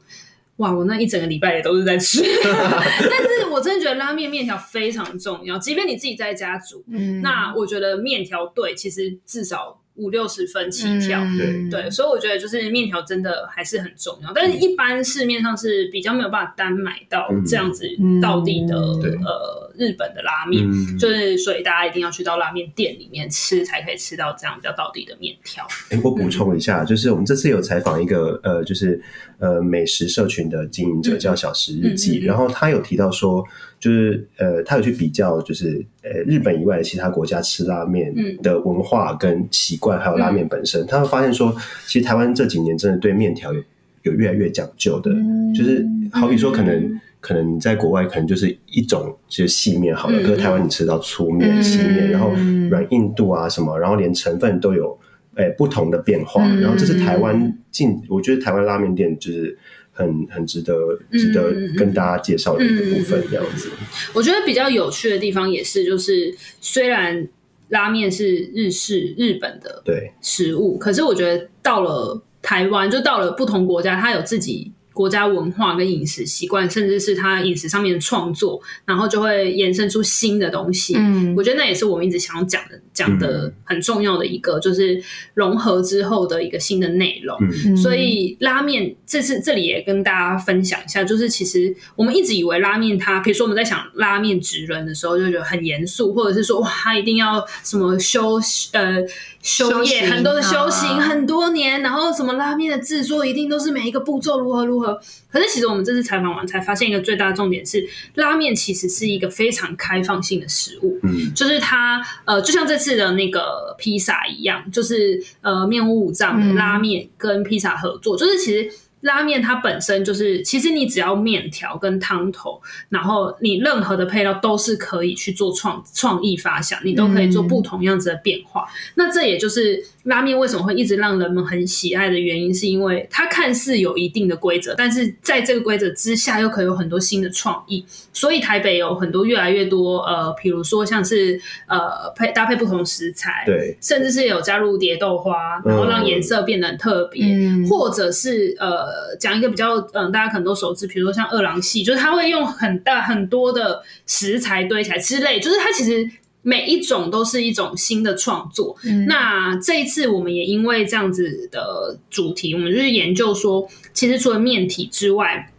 哇，我那一整个礼拜也都是在吃，但是我真的觉得拉面面条非常重要，即便你自己在家煮，嗯、那我觉得面条对，其实至少。五六十分起跳，嗯、对，所以我觉得就是面条真的还是很重要，但是一般市面上是比较没有办法单买到这样子到底的、嗯、呃日本的拉面，嗯、就是所以大家一定要去到拉面店里面吃，才可以吃到这样比较到底的面条。哎、欸，我补充一下，嗯、就是我们这次有采访一个呃，就是呃美食社群的经营者叫小食日记，然后他有提到说。就是呃，他有去比较，就是呃，日本以外的其他国家吃拉面的文化跟习惯，还有拉面本身，嗯、他会发现说，其实台湾这几年真的对面条有有越来越讲究的，嗯、就是好比说，可能、嗯、可能你在国外可能就是一种就是细面好了，可是、嗯、台湾你吃到粗面、细面，然后软硬度啊什么，然后连成分都有哎不同的变化，嗯、然后这是台湾近，我觉得台湾拉面店就是。很很值得值得跟大家介绍的一个部分，这样子。嗯嗯。我觉得比较有趣的地方也是，就是虽然拉面是日式日本的对食物，可是我觉得到了台湾，就到了不同国家，它有自己国家文化跟饮食习惯，甚至是他饮食上面的创作，然后就会延伸出新的东西。嗯，我觉得那也是我们一直想要讲的，讲的很重要的一个，就是融合之后的一个新的内容。嗯，所以拉面这次这里也跟大家分享一下，就是其实我们一直以为拉面它，比如说我们在想拉面职人的时候，就觉得很严肃，或者是说哇，他一定要什么修呃修业很多的修行、啊、很多年，然后什么拉面的制作一定都是每一个步骤如何如何。可是，其实我们这次采访完才发现一个最大的重点是，拉面其实是一个非常开放性的食物。嗯，就是它呃，就像这次的那个披萨一样，就是呃，面屋五脏的拉面跟披萨合作，嗯、就是其实。拉面它本身就是，其实你只要面条跟汤头，然后你任何的配料都是可以去做创创意发想，你都可以做不同样子的变化。嗯、那这也就是拉面为什么会一直让人们很喜爱的原因，是因为它看似有一定的规则，但是在这个规则之下又可以有很多新的创意。所以台北有很多越来越多呃，比如说像是呃配搭配不同食材，对，甚至是有加入蝶豆花，然后让颜色变得很特别，嗯、或者是呃。呃，讲一个比较，嗯，大家可能都熟知，比如说像二郎系，就是他会用很大很多的食材堆起来之类，就是它其实每一种都是一种新的创作。嗯、那这一次我们也因为这样子的主题，我们就是研究说，其实除了面体之外，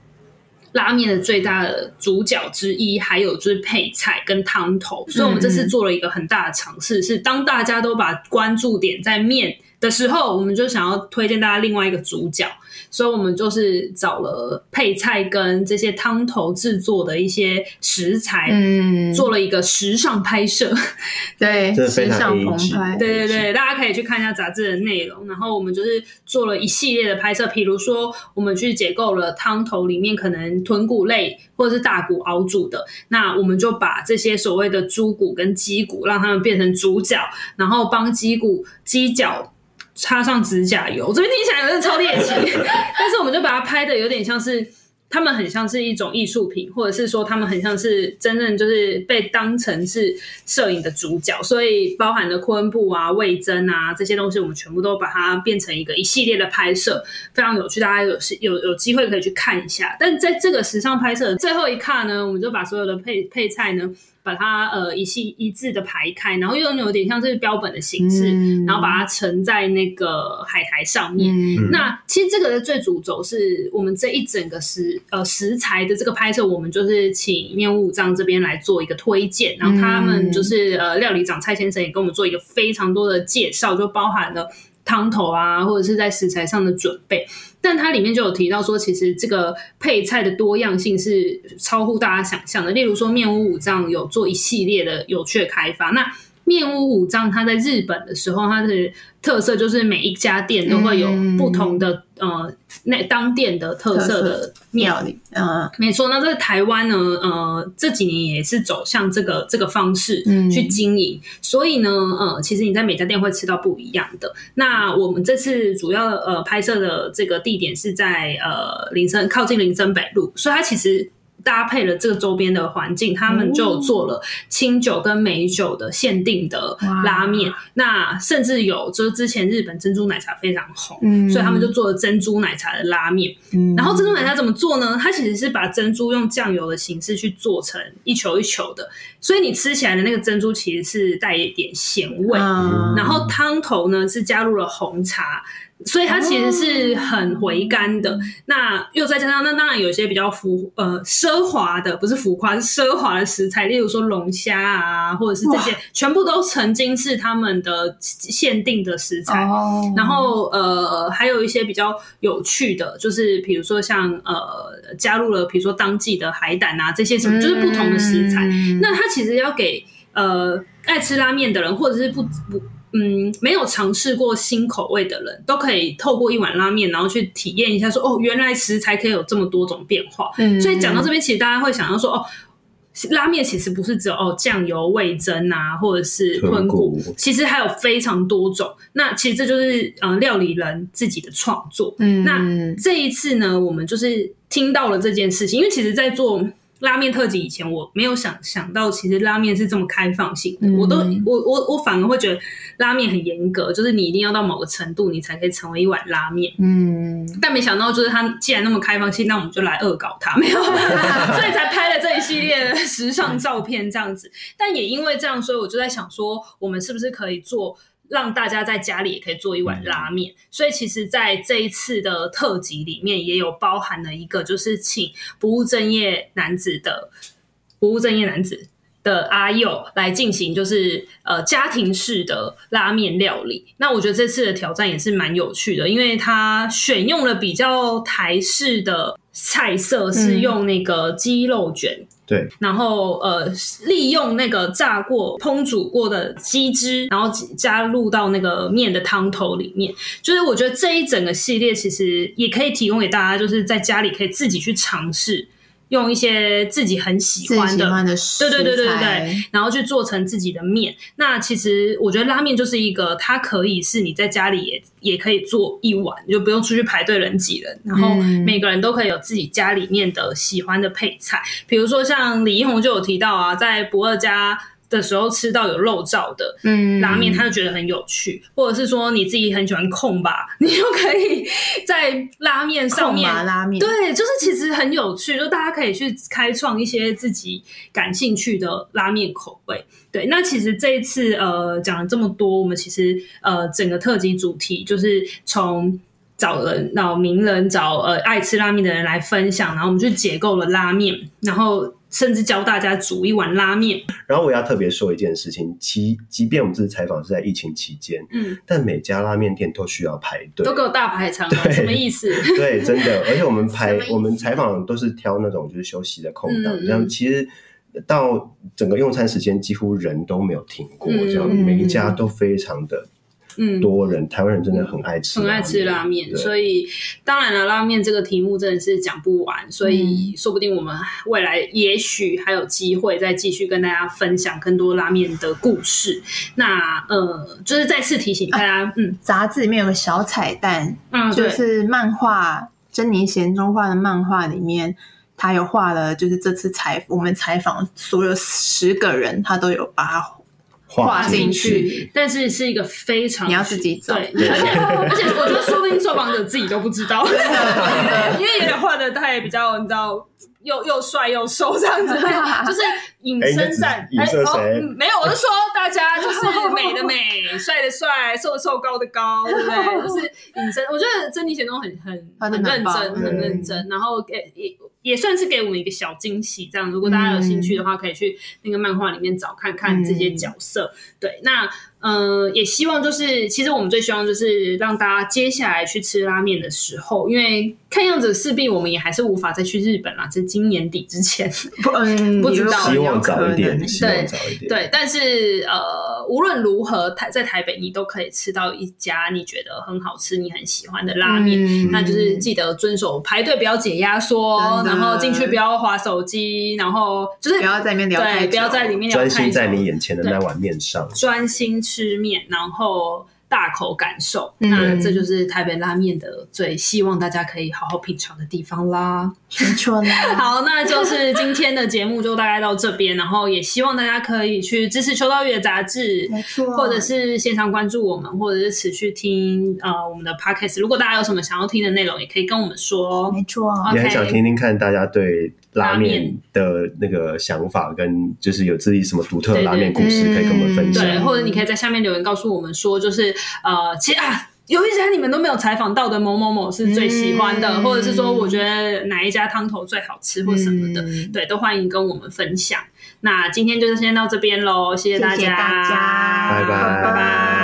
拉面的最大的主角之一，还有就是配菜跟汤头。所以我们这次做了一个很大的尝试，是当大家都把关注点在面的时候，我们就想要推荐大家另外一个主角。所以我们就是找了配菜跟这些汤头制作的一些食材，嗯，做了一个时尚拍摄，对，时尚澎湃，对对对，大家可以去看一下杂志的内容。然后我们就是做了一系列的拍摄，比如说我们去解构了汤头里面可能豚骨类或者是大骨熬煮的，那我们就把这些所谓的猪骨跟鸡骨，让它们变成主角，然后帮鸡骨鸡脚。插上指甲油，这边听起来有点超猎奇，但是我们就把它拍的有点像是，他们很像是一种艺术品，或者是说他们很像是真正就是被当成是摄影的主角，所以包含的昆布啊、味噌啊这些东西，我们全部都把它变成一个一系列的拍摄，非常有趣，大家有有有机会可以去看一下。但在这个时尚拍摄最后一刻呢，我们就把所有的配配菜呢。把它呃一系一致的排开，然后又有点像是标本的形式，嗯、然后把它盛在那个海苔上面。嗯、那其实这个的最主轴是我们这一整个食呃食材的这个拍摄，我们就是请面屋武藏这边来做一个推荐，然后他们就是呃料理长蔡先生也跟我们做一个非常多的介绍，就包含了汤头啊，或者是在食材上的准备。但它里面就有提到说，其实这个配菜的多样性是超乎大家想象的。例如说，面屋五脏有做一系列的有趣的开发。那面屋五藏它在日本的时候，它的特色就是每一家店都会有不同的、嗯、呃那当店的特色的料理。嗯，没错。那在台湾呢，呃这几年也是走向这个这个方式去经营。嗯、所以呢，呃其实你在每家店会吃到不一样的。那我们这次主要呃拍摄的这个地点是在呃林森靠近林森北路，所以它其实。搭配了这个周边的环境，他们就做了清酒跟美酒的限定的拉面。那甚至有，就是之前日本珍珠奶茶非常红，嗯、所以他们就做了珍珠奶茶的拉面。嗯、然后珍珠奶茶怎么做呢？它其实是把珍珠用酱油的形式去做成一球一球的，所以你吃起来的那个珍珠其实是带一点咸味。嗯、然后汤头呢是加入了红茶。所以它其实是很回甘的，那又再加上那当然有一些比较浮呃奢华的，不是浮夸，是奢华的食材，例如说龙虾啊，或者是这些，全部都曾经是他们的限定的食材。哦、然后呃还有一些比较有趣的，就是比如说像呃加入了比如说当季的海胆啊这些什么，就是不同的食材。嗯、那它其实要给呃爱吃拉面的人，或者是不不。嗯，没有尝试过新口味的人都可以透过一碗拉面，然后去体验一下说，说哦，原来食材可以有这么多种变化。嗯，所以讲到这边，其实大家会想到说，哦，拉面其实不是只有哦酱油、味增啊，或者是豚骨，其实还有非常多种。那其实这就是呃料理人自己的创作。嗯，那这一次呢，我们就是听到了这件事情，因为其实，在做。拉面特辑以前，我没有想想到，其实拉面是这么开放性的。嗯、我都我我我反而会觉得拉面很严格，就是你一定要到某个程度，你才可以成为一碗拉面。嗯，但没想到，就是它既然那么开放性，那我们就来恶搞它，没有，所以才拍了这一系列的时尚照片这样子。但也因为这样，所以我就在想说，我们是不是可以做？让大家在家里也可以做一碗拉面，嗯、所以其实在这一次的特辑里面也有包含了一个，就是请不务正业男子的不务正业男子的阿佑来进行，就是呃家庭式的拉面料理。那我觉得这次的挑战也是蛮有趣的，因为他选用了比较台式的菜色，是用那个鸡肉卷。嗯对，然后呃，利用那个炸过、烹煮过的鸡汁，然后加入到那个面的汤头里面。就是我觉得这一整个系列其实也可以提供给大家，就是在家里可以自己去尝试。用一些自己很喜欢的，喜欢的食材，对对对对对，然后去做成自己的面。那其实我觉得拉面就是一个，它可以是你在家里也也可以做一碗，就不用出去排队人挤人，然后每个人都可以有自己家里面的喜欢的配菜。嗯、比如说像李一红就有提到啊，在不二家。的时候吃到有肉燥的嗯拉面，他就觉得很有趣，嗯、或者是说你自己很喜欢控吧，你就可以在拉面上面拉面，对，就是其实很有趣，就大家可以去开创一些自己感兴趣的拉面口味。对，那其实这一次呃讲了这么多，我们其实呃整个特辑主题就是从找人找名人找呃爱吃拉面的人来分享，然后我们就解构了拉面，然后。甚至教大家煮一碗拉面。然后我要特别说一件事情，即即便我们这次采访是在疫情期间，嗯，但每家拉面店都需要排队，都给我大排长龙，什么意思？对，真的。而且我们排 我们采访都是挑那种就是休息的空档，嗯、这样其实到整个用餐时间几乎人都没有停过，嗯、这样每一家都非常的。嗯，多人台湾人真的很爱吃，很爱吃拉面，所以当然了，拉面这个题目真的是讲不完，所以说不定我们未来也许还有机会再继续跟大家分享更多拉面的故事。那呃，就是再次提醒大家，嗯，杂志里面有个小彩蛋，嗯，就是漫画珍妮贤中画的漫画里面，他有画了，就是这次采我们采访所有十个人，他都有把它。画进去，但是是一个非常你要自己找，对，而且我觉得说不定受访者自己都不知道，因为有点画的他也比较你知道。又又帅又瘦这样子，就是隐身在影射谁？没有，我是说大家就是美的美，帅的帅，瘦的瘦，高的高，对不对？就是隐身。我觉得珍妮咸中很很很认真，很认真，然后给也也算是给我们一个小惊喜。这样，如果大家有兴趣的话，可以去那个漫画里面找看看这些角色。对，那。嗯、呃，也希望就是，其实我们最希望就是让大家接下来去吃拉面的时候，因为看样子势必我们也还是无法再去日本啦，在今年底之前，不，嗯，不知道，希望早一点，对希望早一点，对，但是呃，无论如何，台在台北你都可以吃到一家你觉得很好吃、你很喜欢的拉面，嗯、那就是记得遵守排队不要解压缩，然后进去不要划手机，然后就是不要在里面聊对，不要在里面聊太久，专心在你眼前的那碗面上，专心。吃面，然后大口感受，嗯、那这就是台北拉面的最希望大家可以好好品尝的地方啦。没错啦，好，那就是今天的节目就大概到这边，然后也希望大家可以去支持秋刀鱼的杂志，没错，或者是线上关注我们，或者是持续听呃我们的 podcast。如果大家有什么想要听的内容，也可以跟我们说。没错，也很想听听看大家对。拉面的那个想法，跟就是有自己什么独特的拉面故事，可以跟我们分享。对，或者你可以在下面留言告诉我们说，就是呃，其实啊，有一家你们都没有采访到的某某某是最喜欢的，嗯、或者是说我觉得哪一家汤头最好吃或什么的，嗯、对，都欢迎跟我们分享。那今天就是先到这边喽，谢谢大家，谢谢大家，拜拜，拜拜。